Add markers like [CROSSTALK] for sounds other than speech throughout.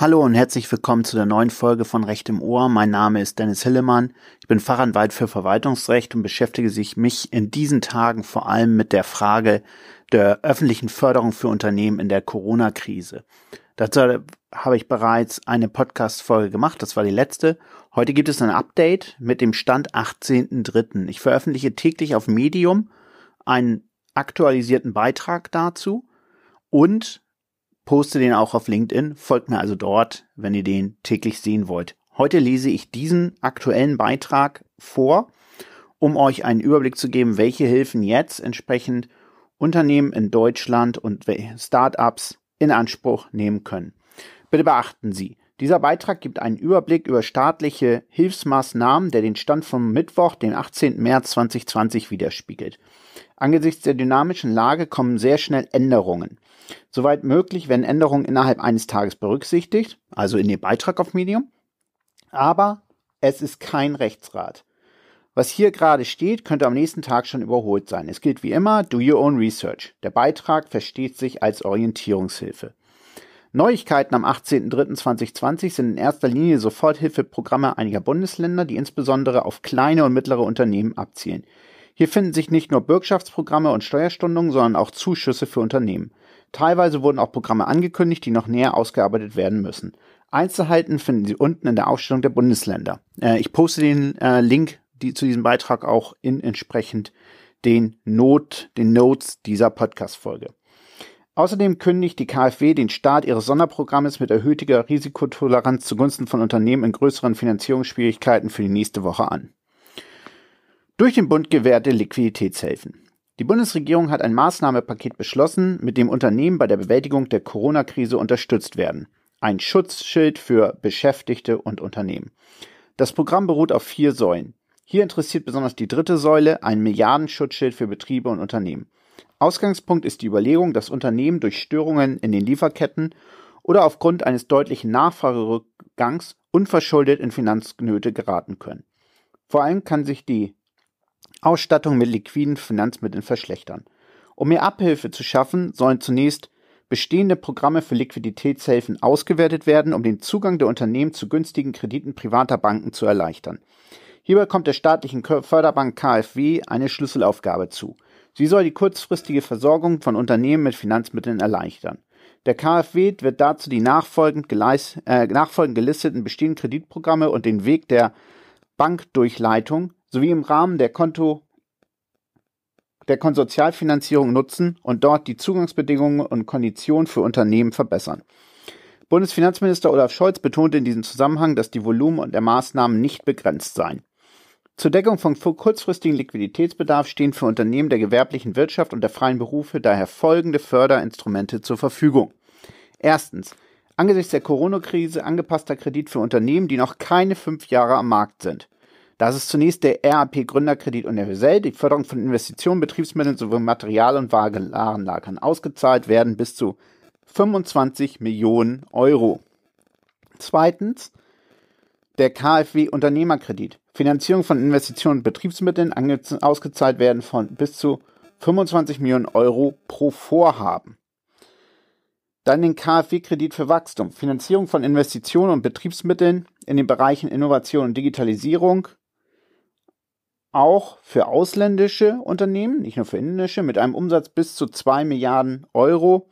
Hallo und herzlich willkommen zu der neuen Folge von Recht im Ohr. Mein Name ist Dennis Hillemann. Ich bin Fachanwalt für Verwaltungsrecht und beschäftige sich mich in diesen Tagen vor allem mit der Frage der öffentlichen Förderung für Unternehmen in der Corona-Krise. Dazu habe ich bereits eine Podcast-Folge gemacht. Das war die letzte. Heute gibt es ein Update mit dem Stand 18.03. Ich veröffentliche täglich auf Medium einen aktualisierten Beitrag dazu und poste den auch auf LinkedIn. Folgt mir also dort, wenn ihr den täglich sehen wollt. Heute lese ich diesen aktuellen Beitrag vor, um euch einen Überblick zu geben, welche Hilfen jetzt entsprechend Unternehmen in Deutschland und Startups in Anspruch nehmen können. Bitte beachten Sie, dieser Beitrag gibt einen Überblick über staatliche Hilfsmaßnahmen, der den Stand vom Mittwoch, den 18. März 2020 widerspiegelt. Angesichts der dynamischen Lage kommen sehr schnell Änderungen. Soweit möglich werden Änderungen innerhalb eines Tages berücksichtigt, also in dem Beitrag auf Medium. Aber es ist kein Rechtsrat. Was hier gerade steht, könnte am nächsten Tag schon überholt sein. Es gilt wie immer, do your own research. Der Beitrag versteht sich als Orientierungshilfe. Neuigkeiten am 18.03.2020 sind in erster Linie Soforthilfeprogramme einiger Bundesländer, die insbesondere auf kleine und mittlere Unternehmen abzielen. Hier finden sich nicht nur Bürgschaftsprogramme und Steuerstundungen, sondern auch Zuschüsse für Unternehmen. Teilweise wurden auch Programme angekündigt, die noch näher ausgearbeitet werden müssen. Einzelheiten finden Sie unten in der Aufstellung der Bundesländer. Äh, ich poste den äh, Link die, zu diesem Beitrag auch in entsprechend den Not, den Notes dieser Podcast-Folge. Außerdem kündigt die KfW den Start ihres Sonderprogrammes mit erhöhter Risikotoleranz zugunsten von Unternehmen in größeren Finanzierungsschwierigkeiten für die nächste Woche an. Durch den Bund gewährte Liquiditätshilfen. Die Bundesregierung hat ein Maßnahmepaket beschlossen, mit dem Unternehmen bei der Bewältigung der Corona-Krise unterstützt werden. Ein Schutzschild für Beschäftigte und Unternehmen. Das Programm beruht auf vier Säulen. Hier interessiert besonders die dritte Säule, ein Milliardenschutzschild für Betriebe und Unternehmen. Ausgangspunkt ist die Überlegung, dass Unternehmen durch Störungen in den Lieferketten oder aufgrund eines deutlichen Nachfragerückgangs unverschuldet in Finanznöte geraten können. Vor allem kann sich die Ausstattung mit liquiden Finanzmitteln verschlechtern. Um mehr Abhilfe zu schaffen, sollen zunächst bestehende Programme für Liquiditätshilfen ausgewertet werden, um den Zugang der Unternehmen zu günstigen Krediten privater Banken zu erleichtern. Hierbei kommt der staatlichen Förderbank KfW eine Schlüsselaufgabe zu. Sie soll die kurzfristige Versorgung von Unternehmen mit Finanzmitteln erleichtern. Der KfW wird dazu die nachfolgend, geleis, äh, nachfolgend gelisteten bestehenden Kreditprogramme und den Weg der Bankdurchleitung sowie im Rahmen der Konto der Konsortialfinanzierung nutzen und dort die Zugangsbedingungen und Konditionen für Unternehmen verbessern. Bundesfinanzminister Olaf Scholz betonte in diesem Zusammenhang, dass die Volumen und der Maßnahmen nicht begrenzt seien. Zur Deckung von kurzfristigen Liquiditätsbedarf stehen für Unternehmen der gewerblichen Wirtschaft und der freien Berufe daher folgende Förderinstrumente zur Verfügung. Erstens. Angesichts der Corona-Krise angepasster Kredit für Unternehmen, die noch keine fünf Jahre am Markt sind. Das ist zunächst der RAP Gründerkredit universell, die Förderung von Investitionen, Betriebsmitteln sowie Material- und Warenlagern ausgezahlt werden bis zu 25 Millionen Euro. Zweitens der KfW Unternehmerkredit. Finanzierung von Investitionen und Betriebsmitteln ausgezahlt werden von bis zu 25 Millionen Euro pro Vorhaben. Dann den KfW-Kredit für Wachstum. Finanzierung von Investitionen und Betriebsmitteln in den Bereichen Innovation und Digitalisierung auch für ausländische Unternehmen, nicht nur für indische, mit einem Umsatz bis zu 2 Milliarden Euro.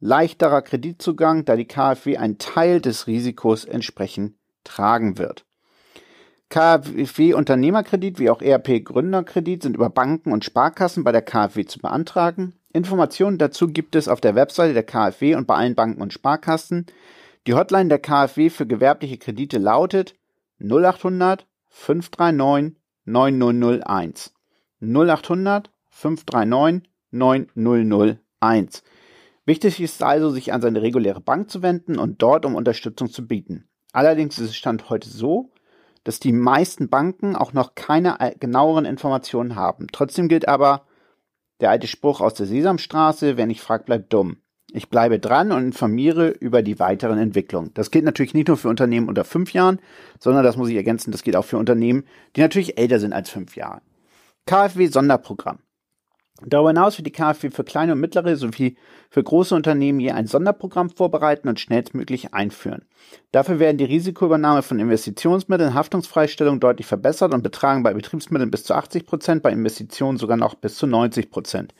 Leichterer Kreditzugang, da die KfW einen Teil des Risikos entsprechend tragen wird. KfW Unternehmerkredit wie auch ERP Gründerkredit sind über Banken und Sparkassen bei der KfW zu beantragen. Informationen dazu gibt es auf der Webseite der KfW und bei allen Banken und Sparkassen. Die Hotline der KfW für gewerbliche Kredite lautet 0800 539 9001. 0800 539 9001. Wichtig ist also, sich an seine reguläre Bank zu wenden und dort um Unterstützung zu bieten. Allerdings ist es Stand heute so, dass die meisten Banken auch noch keine genaueren Informationen haben. Trotzdem gilt aber der alte Spruch aus der Sesamstraße, wer nicht fragt, bleibt dumm. Ich bleibe dran und informiere über die weiteren Entwicklungen. Das gilt natürlich nicht nur für Unternehmen unter fünf Jahren, sondern das muss ich ergänzen, das gilt auch für Unternehmen, die natürlich älter sind als fünf Jahre. KfW Sonderprogramm. Darüber hinaus wird die KfW für kleine und mittlere sowie für große Unternehmen je ein Sonderprogramm vorbereiten und schnellstmöglich einführen. Dafür werden die Risikoübernahme von Investitionsmitteln, Haftungsfreistellung deutlich verbessert und betragen bei Betriebsmitteln bis zu 80 Prozent, bei Investitionen sogar noch bis zu 90 Prozent.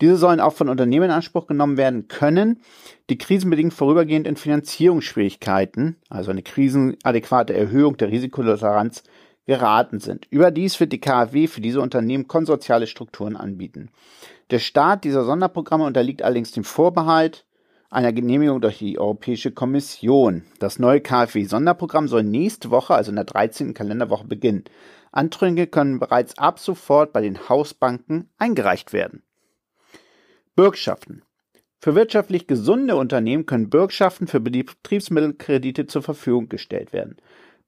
Diese sollen auch von Unternehmen in Anspruch genommen werden können, die krisenbedingt vorübergehend in Finanzierungsschwierigkeiten, also eine krisenadäquate Erhöhung der Risikotoleranz, geraten sind. Überdies wird die KfW für diese Unternehmen konsortiale Strukturen anbieten. Der Start dieser Sonderprogramme unterliegt allerdings dem Vorbehalt einer Genehmigung durch die Europäische Kommission. Das neue KfW-Sonderprogramm soll nächste Woche, also in der 13. Kalenderwoche, beginnen. Anträge können bereits ab sofort bei den Hausbanken eingereicht werden. Bürgschaften. Für wirtschaftlich gesunde Unternehmen können Bürgschaften für Betriebsmittelkredite zur Verfügung gestellt werden.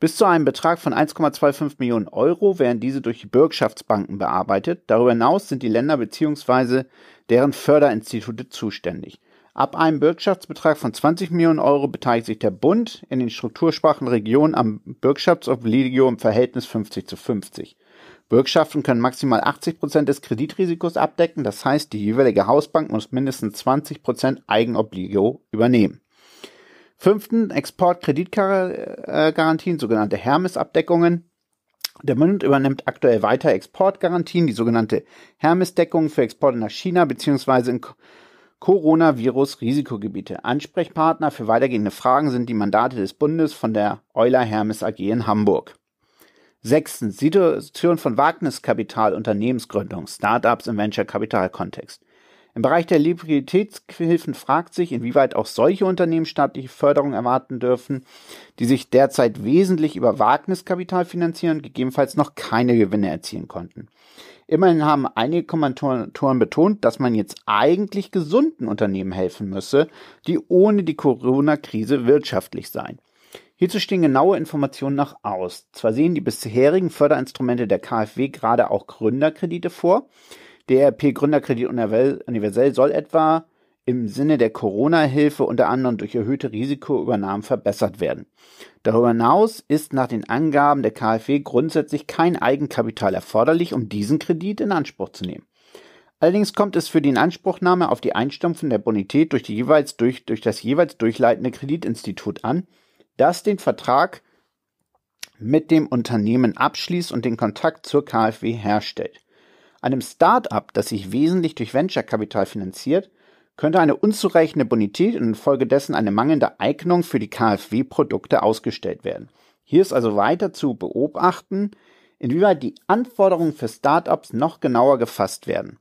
Bis zu einem Betrag von 1,25 Millionen Euro werden diese durch die Bürgschaftsbanken bearbeitet. Darüber hinaus sind die Länder bzw. deren Förderinstitute zuständig. Ab einem Bürgschaftsbetrag von 20 Millionen Euro beteiligt sich der Bund in den strukturschwachen Regionen am Bürgschaftsobligio im Verhältnis 50 zu 50. Bürgschaften können maximal 80 Prozent des Kreditrisikos abdecken, das heißt, die jeweilige Hausbank muss mindestens 20 Prozent Eigenobligio übernehmen. Fünften Exportkreditgarantien, sogenannte Hermes-Abdeckungen. Der Bund übernimmt aktuell weiter Exportgarantien, die sogenannte Hermes-Deckung für Exporte nach China bzw. in Coronavirus-Risikogebiete. Ansprechpartner für weitergehende Fragen sind die Mandate des Bundes von der Euler Hermes AG in Hamburg. Sechstens, Situation von Wagniskapital, Unternehmensgründung, Startups im Venture-Kapital-Kontext. Im Bereich der Liquiditätshilfen fragt sich, inwieweit auch solche Unternehmen staatliche Förderung erwarten dürfen, die sich derzeit wesentlich über Wagniskapital finanzieren und gegebenenfalls noch keine Gewinne erzielen konnten. Immerhin haben einige Kommentatoren betont, dass man jetzt eigentlich gesunden Unternehmen helfen müsse, die ohne die Corona-Krise wirtschaftlich seien. Hierzu stehen genaue Informationen noch aus. Zwar sehen die bisherigen Förderinstrumente der KfW gerade auch Gründerkredite vor. Der ERP Gründerkredit Universell soll etwa im Sinne der Corona-Hilfe unter anderem durch erhöhte Risikoübernahmen verbessert werden. Darüber hinaus ist nach den Angaben der KfW grundsätzlich kein Eigenkapital erforderlich, um diesen Kredit in Anspruch zu nehmen. Allerdings kommt es für die Inanspruchnahme auf die Einstumpfen der Bonität durch, die jeweils durch, durch das jeweils durchleitende Kreditinstitut an, das den Vertrag mit dem Unternehmen abschließt und den Kontakt zur KfW herstellt. Einem Start-up, das sich wesentlich durch Venture-Kapital finanziert, könnte eine unzureichende Bonität und infolgedessen eine mangelnde Eignung für die KfW-Produkte ausgestellt werden. Hier ist also weiter zu beobachten, inwieweit die Anforderungen für Start-ups noch genauer gefasst werden.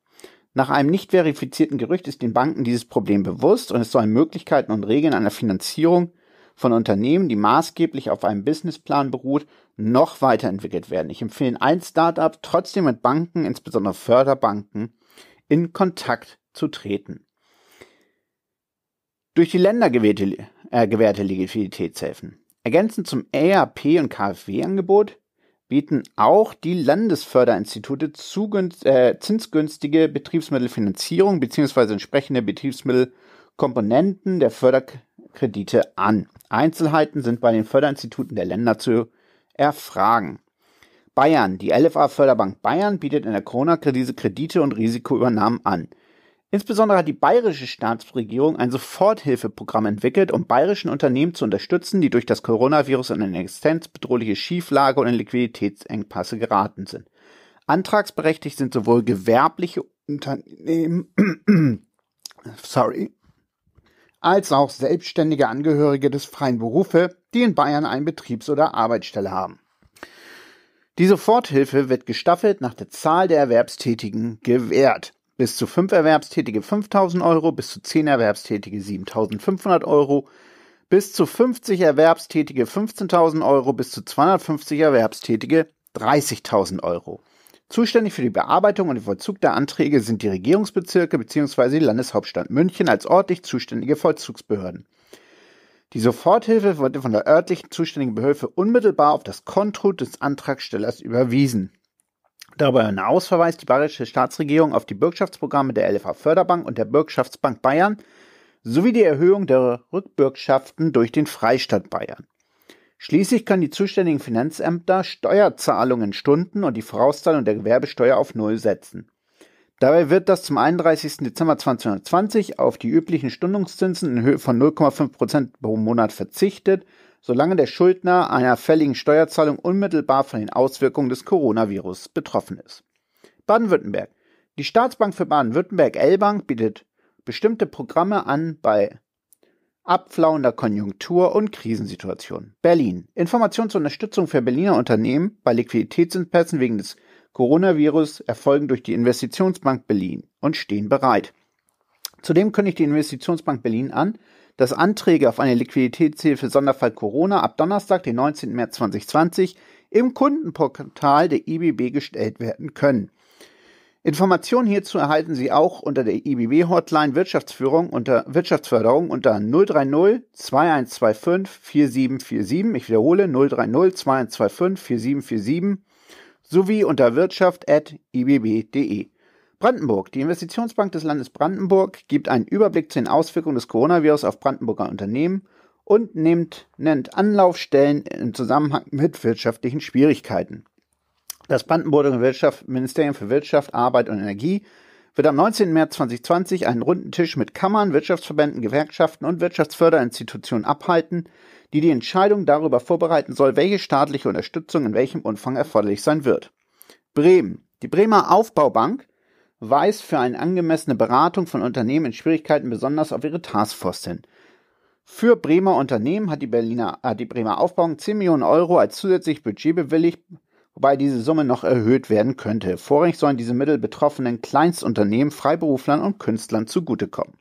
Nach einem nicht verifizierten Gerücht ist den Banken dieses Problem bewusst und es sollen Möglichkeiten und Regeln einer Finanzierung von Unternehmen, die maßgeblich auf einem Businessplan beruht, noch weiterentwickelt werden. Ich empfehle ein Startup trotzdem mit Banken, insbesondere Förderbanken, in Kontakt zu treten. Durch die Länder gewährte, äh, gewährte Liquiditätshilfen. Ergänzend zum ERP und KfW-Angebot bieten auch die Landesförderinstitute äh, zinsgünstige Betriebsmittelfinanzierung bzw. entsprechende Betriebsmittelkomponenten der Förderkredite an. Einzelheiten sind bei den Förderinstituten der Länder zu erfragen. Bayern. Die LFA Förderbank Bayern bietet in der Corona-Krise Kredite und Risikoübernahmen an. Insbesondere hat die bayerische Staatsregierung ein Soforthilfeprogramm entwickelt, um bayerischen Unternehmen zu unterstützen, die durch das Coronavirus in eine existenzbedrohliche Schieflage und in Liquiditätsengpasse geraten sind. Antragsberechtigt sind sowohl gewerbliche Unternehmen, [CLEARS THROAT] sorry, als auch selbstständige Angehörige des freien Berufe, die in Bayern eine Betriebs- oder Arbeitsstelle haben. Die Soforthilfe wird gestaffelt nach der Zahl der Erwerbstätigen gewährt. Bis zu fünf Erwerbstätige 5000 Euro, bis zu zehn Erwerbstätige 7500 Euro, bis zu 50 Erwerbstätige 15.000 Euro, bis zu 250 Erwerbstätige 30.000 Euro. Zuständig für die Bearbeitung und den Vollzug der Anträge sind die Regierungsbezirke bzw. die Landeshauptstadt München als örtlich zuständige Vollzugsbehörden. Die Soforthilfe wurde von der örtlichen zuständigen Behörde unmittelbar auf das Konto des Antragstellers überwiesen. Darüber hinaus verweist die bayerische Staatsregierung auf die Bürgschaftsprogramme der LFA Förderbank und der Bürgschaftsbank Bayern sowie die Erhöhung der Rückbürgschaften durch den Freistaat Bayern. Schließlich können die zuständigen Finanzämter Steuerzahlungen stunden und die Vorauszahlung der Gewerbesteuer auf Null setzen. Dabei wird das zum 31. Dezember 2020 auf die üblichen Stundungszinsen in Höhe von 0,5 Prozent pro Monat verzichtet, solange der Schuldner einer fälligen Steuerzahlung unmittelbar von den Auswirkungen des Coronavirus betroffen ist. Baden-Württemberg. Die Staatsbank für Baden-Württemberg L-Bank bietet bestimmte Programme an bei abflauender Konjunktur und Krisensituationen. Berlin. Informationen zur Unterstützung für Berliner Unternehmen bei Liquiditätsengpässen wegen des Coronavirus erfolgen durch die Investitionsbank Berlin und stehen bereit. Zudem kündigt die Investitionsbank Berlin an, dass Anträge auf eine Liquiditätshilfe Sonderfall Corona ab Donnerstag, den 19. März 2020 im Kundenportal der IBB gestellt werden können. Informationen hierzu erhalten Sie auch unter der IBB-Hotline Wirtschaftsführung unter Wirtschaftsförderung unter 030 2125 4747. Ich wiederhole 030 2125 4747 sowie unter wirtschaft.ibb.de. Brandenburg. Die Investitionsbank des Landes Brandenburg gibt einen Überblick zu den Auswirkungen des Coronavirus auf Brandenburger Unternehmen und nimmt, nennt Anlaufstellen im Zusammenhang mit wirtschaftlichen Schwierigkeiten. Das Brandenburger Ministerium für Wirtschaft, Arbeit und Energie wird am 19. März 2020 einen runden Tisch mit Kammern, Wirtschaftsverbänden, Gewerkschaften und Wirtschaftsförderinstitutionen abhalten, die die Entscheidung darüber vorbereiten soll, welche staatliche Unterstützung in welchem Umfang erforderlich sein wird. Bremen. Die Bremer Aufbaubank weist für eine angemessene Beratung von Unternehmen in Schwierigkeiten besonders auf ihre Taskforce hin. Für Bremer Unternehmen hat die Berliner, hat die Bremer Aufbauung 10 Millionen Euro als zusätzlich Budget bewilligt, wobei diese Summe noch erhöht werden könnte. Vorrangig sollen diese Mittel betroffenen Kleinstunternehmen, Freiberuflern und Künstlern zugutekommen.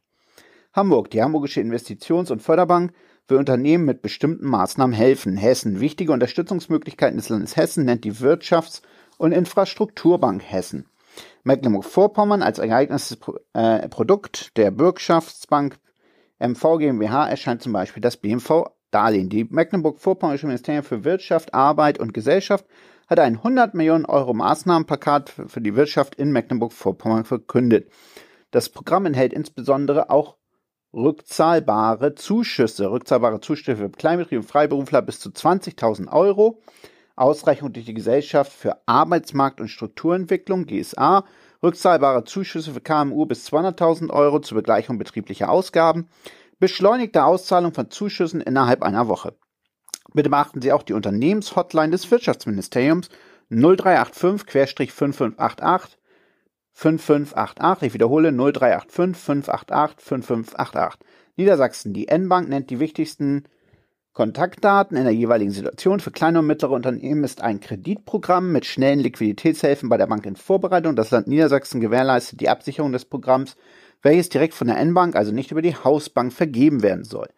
Hamburg, die Hamburgische Investitions- und Förderbank, will Unternehmen mit bestimmten Maßnahmen helfen. Hessen, wichtige Unterstützungsmöglichkeiten des Landes Hessen nennt die Wirtschafts- und Infrastrukturbank Hessen. Mecklenburg-Vorpommern als ereignistes äh, Produkt der Bürgschaftsbank MV GmbH erscheint zum Beispiel das BMV-Darlehen. Die Mecklenburg-Vorpommerische Ministerium für Wirtschaft, Arbeit und Gesellschaft hat ein 100 Millionen Euro Maßnahmenpaket für die Wirtschaft in Mecklenburg-Vorpommern verkündet. Das Programm enthält insbesondere auch rückzahlbare Zuschüsse, rückzahlbare Zuschüsse für Kleinbetriebe und Freiberufler bis zu 20.000 Euro, Ausreichung durch die Gesellschaft für Arbeitsmarkt- und Strukturentwicklung, GSA, rückzahlbare Zuschüsse für KMU bis 200.000 Euro zur Begleichung betrieblicher Ausgaben, beschleunigte Auszahlung von Zuschüssen innerhalb einer Woche. Bitte beachten Sie auch die Unternehmenshotline des Wirtschaftsministeriums 0385-5588 5588. Ich wiederhole 0385 588 5588. Niedersachsen. Die N-Bank nennt die wichtigsten Kontaktdaten in der jeweiligen Situation. Für kleine und mittlere Unternehmen ist ein Kreditprogramm mit schnellen Liquiditätshilfen bei der Bank in Vorbereitung. Das Land Niedersachsen gewährleistet die Absicherung des Programms, welches direkt von der N-Bank, also nicht über die Hausbank, vergeben werden soll.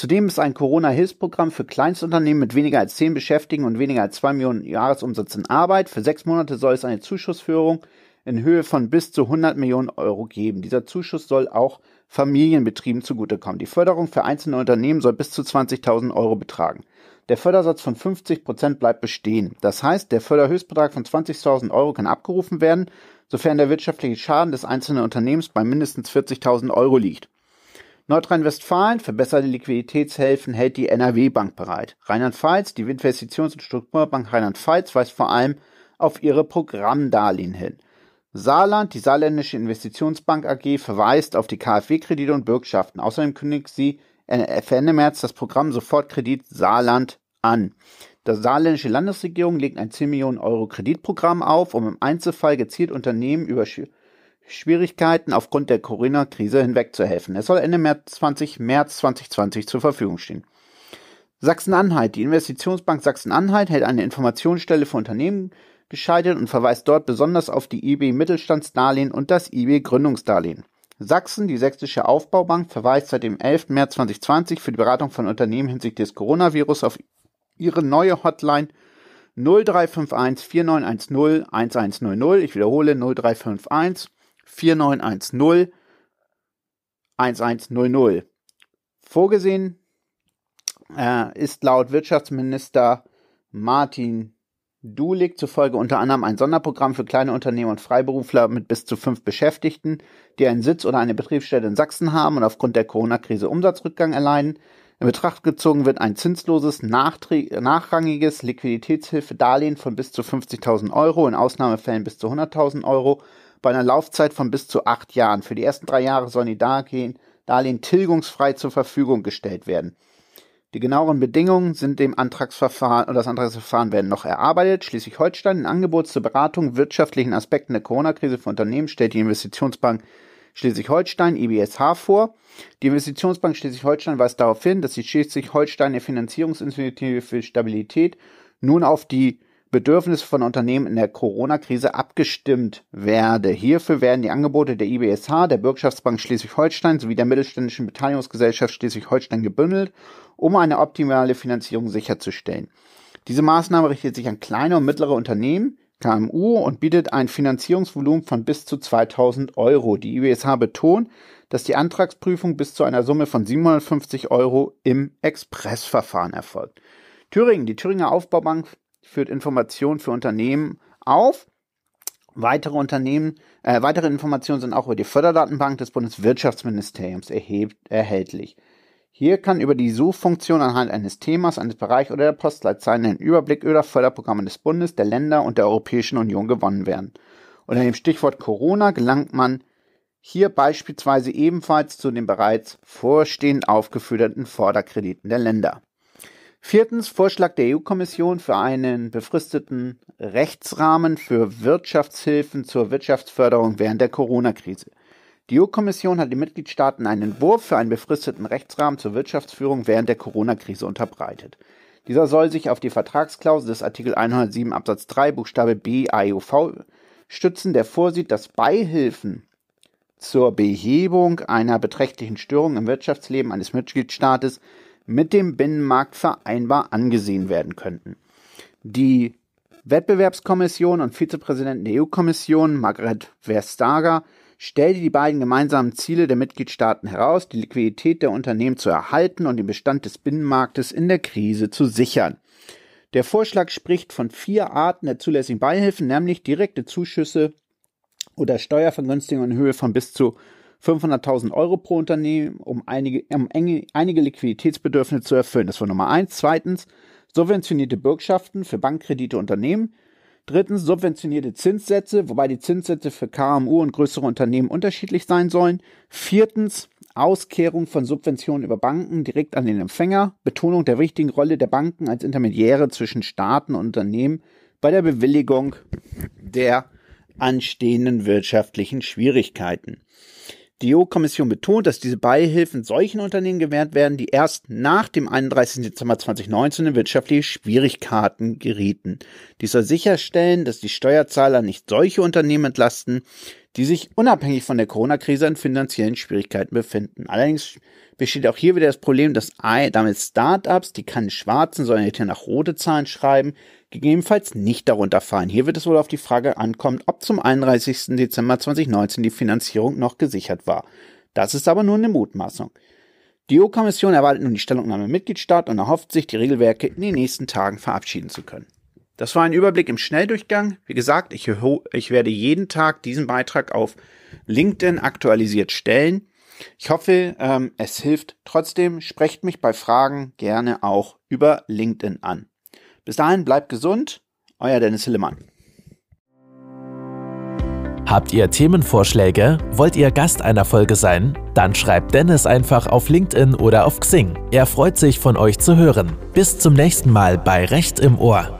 Zudem ist ein Corona-Hilfsprogramm für Kleinstunternehmen mit weniger als 10 Beschäftigten und weniger als 2 Millionen Jahresumsatz in Arbeit. Für sechs Monate soll es eine Zuschussführung in Höhe von bis zu 100 Millionen Euro geben. Dieser Zuschuss soll auch Familienbetrieben zugutekommen. Die Förderung für einzelne Unternehmen soll bis zu 20.000 Euro betragen. Der Fördersatz von 50 Prozent bleibt bestehen. Das heißt, der Förderhöchstbetrag von 20.000 Euro kann abgerufen werden, sofern der wirtschaftliche Schaden des einzelnen Unternehmens bei mindestens 40.000 Euro liegt. Nordrhein-Westfalen verbesserte Liquiditätshilfen hält die NRW-Bank bereit. Rheinland-Pfalz, die Investitions- und Strukturbank Rheinland-Pfalz weist vor allem auf ihre Programmdarlehen hin. Saarland, die Saarländische Investitionsbank AG, verweist auf die KfW-Kredite und Bürgschaften. Außerdem kündigt sie Ende März das Programm Sofortkredit Saarland an. Die saarländische Landesregierung legt ein 10 Millionen Euro Kreditprogramm auf, um im Einzelfall gezielt Unternehmen über Schwierigkeiten aufgrund der Corona-Krise hinwegzuhelfen. Es soll Ende März 20, März 2020 zur Verfügung stehen. Sachsen-Anhalt. Die Investitionsbank Sachsen-Anhalt hält eine Informationsstelle für Unternehmen gescheitert und verweist dort besonders auf die IB Mittelstandsdarlehen und das IB Gründungsdarlehen. Sachsen, die Sächsische Aufbaubank, verweist seit dem 11. März 2020 für die Beratung von Unternehmen hinsichtlich des Coronavirus auf ihre neue Hotline 0351 4910 1100. Ich wiederhole 0351 4910 1100. Vorgesehen äh, ist laut Wirtschaftsminister Martin Dulig zufolge unter anderem ein Sonderprogramm für kleine Unternehmen und Freiberufler mit bis zu fünf Beschäftigten, die einen Sitz oder eine Betriebsstätte in Sachsen haben und aufgrund der Corona-Krise Umsatzrückgang erleiden. In Betracht gezogen wird ein zinsloses, nachrangiges Liquiditätshilfedarlehen von bis zu 50.000 Euro, in Ausnahmefällen bis zu 100.000 Euro, bei einer Laufzeit von bis zu acht Jahren. Für die ersten drei Jahre sollen die Darlehen, tilgungsfrei zur Verfügung gestellt werden. Die genaueren Bedingungen sind dem Antragsverfahren oder das Antragsverfahren werden noch erarbeitet. Schleswig-Holstein ein Angebot zur Beratung wirtschaftlichen Aspekten der Corona-Krise für Unternehmen stellt die Investitionsbank Schleswig-Holstein IBSH vor. Die Investitionsbank Schleswig-Holstein weist darauf hin, dass die Schleswig-Holstein Finanzierungsinitiative für Stabilität nun auf die Bedürfnisse von Unternehmen in der Corona-Krise abgestimmt werde. Hierfür werden die Angebote der IBSH, der Bürgschaftsbank Schleswig-Holstein sowie der Mittelständischen Beteiligungsgesellschaft Schleswig-Holstein gebündelt, um eine optimale Finanzierung sicherzustellen. Diese Maßnahme richtet sich an kleine und mittlere Unternehmen, KMU und bietet ein Finanzierungsvolumen von bis zu 2000 Euro. Die IBSH betont, dass die Antragsprüfung bis zu einer Summe von 750 Euro im Expressverfahren erfolgt. Thüringen, die Thüringer Aufbaubank führt Informationen für Unternehmen auf. Weitere Unternehmen, äh, weitere Informationen sind auch über die Förderdatenbank des Bundeswirtschaftsministeriums erhebt, erhältlich. Hier kann über die Suchfunktion anhand eines Themas, eines Bereichs oder der Postleitzahlen ein Überblick über Förderprogramme des Bundes, der Länder und der Europäischen Union gewonnen werden. Unter dem Stichwort Corona gelangt man hier beispielsweise ebenfalls zu den bereits vorstehend aufgeführten Förderkrediten der Länder. Viertens Vorschlag der EU-Kommission für einen befristeten Rechtsrahmen für Wirtschaftshilfen zur Wirtschaftsförderung während der Corona-Krise. Die EU-Kommission hat den Mitgliedstaaten einen Entwurf für einen befristeten Rechtsrahmen zur Wirtschaftsführung während der Corona-Krise unterbreitet. Dieser soll sich auf die Vertragsklausel des Artikel 107 Absatz 3 Buchstabe b AEUV stützen, der vorsieht, dass Beihilfen zur Behebung einer beträchtlichen Störung im Wirtschaftsleben eines Mitgliedstaates mit dem Binnenmarkt vereinbar angesehen werden könnten. Die Wettbewerbskommission und Vizepräsidentin der EU-Kommission, Margrethe Verstager, stellte die beiden gemeinsamen Ziele der Mitgliedstaaten heraus, die Liquidität der Unternehmen zu erhalten und den Bestand des Binnenmarktes in der Krise zu sichern. Der Vorschlag spricht von vier Arten der zulässigen Beihilfen, nämlich direkte Zuschüsse oder Steuervergünstigungen in Höhe von bis zu 500.000 Euro pro Unternehmen, um einige, um einige Liquiditätsbedürfnisse zu erfüllen. Das war Nummer eins. Zweitens, subventionierte Bürgschaften für Bankkredite Unternehmen. Drittens, subventionierte Zinssätze, wobei die Zinssätze für KMU und größere Unternehmen unterschiedlich sein sollen. Viertens, Auskehrung von Subventionen über Banken direkt an den Empfänger. Betonung der wichtigen Rolle der Banken als Intermediäre zwischen Staaten und Unternehmen bei der Bewilligung der anstehenden wirtschaftlichen Schwierigkeiten. Die EU-Kommission betont, dass diese Beihilfen solchen Unternehmen gewährt werden, die erst nach dem 31. Dezember 2019 in wirtschaftliche Schwierigkeiten gerieten. Dies soll sicherstellen, dass die Steuerzahler nicht solche Unternehmen entlasten, die sich unabhängig von der Corona-Krise in finanziellen Schwierigkeiten befinden. Allerdings besteht auch hier wieder das Problem, dass damit Startups, die keine schwarzen, sondern hier nach rote Zahlen schreiben, gegebenenfalls nicht darunter fallen. Hier wird es wohl auf die Frage ankommen, ob zum 31. Dezember 2019 die Finanzierung noch gesichert war. Das ist aber nur eine Mutmaßung. Die EU-Kommission erwartet nun die Stellungnahme Mitgliedstaat und erhofft sich, die Regelwerke in den nächsten Tagen verabschieden zu können. Das war ein Überblick im Schnelldurchgang. Wie gesagt, ich, ich werde jeden Tag diesen Beitrag auf LinkedIn aktualisiert stellen. Ich hoffe, ähm, es hilft trotzdem. Sprecht mich bei Fragen gerne auch über LinkedIn an. Bis dahin bleibt gesund, euer Dennis Hillemann. Habt ihr Themenvorschläge? Wollt ihr Gast einer Folge sein? Dann schreibt Dennis einfach auf LinkedIn oder auf Xing. Er freut sich von euch zu hören. Bis zum nächsten Mal bei Recht im Ohr.